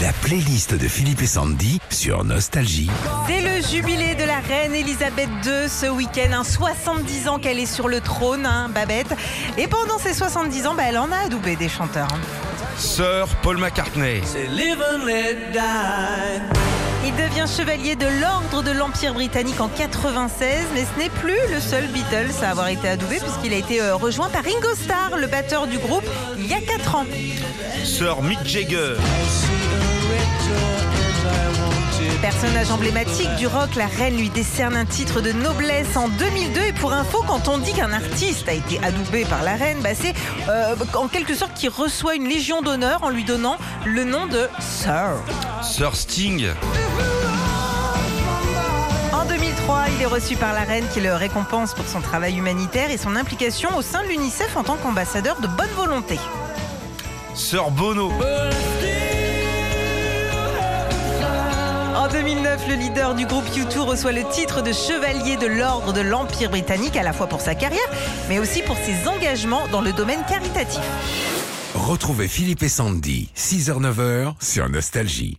La playlist de Philippe et Sandy sur Nostalgie. C'est le jubilé de la reine Elisabeth II ce week-end. Un 70 ans qu'elle est sur le trône, hein, Babette. Et pendant ces 70 ans, bah, elle en a adoubé des chanteurs. hein. Sir Paul McCartney. Devient chevalier de l'ordre de l'Empire britannique en 96, mais ce n'est plus le seul Beatles à avoir été adoubé puisqu'il a été euh, rejoint par Ringo Starr, le batteur du groupe, il y a 4 ans. Sir Mick Jagger. Personnage emblématique du rock, la reine lui décerne un titre de noblesse en 2002. Et pour info, quand on dit qu'un artiste a été adoubé par la reine, bah, c'est euh, en quelque sorte qu'il reçoit une légion d'honneur en lui donnant le nom de Sir. Sir Sting. En 2003, il est reçu par la reine qui le récompense pour son travail humanitaire et son implication au sein de l'UNICEF en tant qu'ambassadeur de bonne volonté. Sir Bono. 2009, le leader du groupe U2 reçoit le titre de chevalier de l'ordre de l'Empire britannique, à la fois pour sa carrière, mais aussi pour ses engagements dans le domaine caritatif. Retrouvez Philippe et Sandy, 6h-9h sur Nostalgie.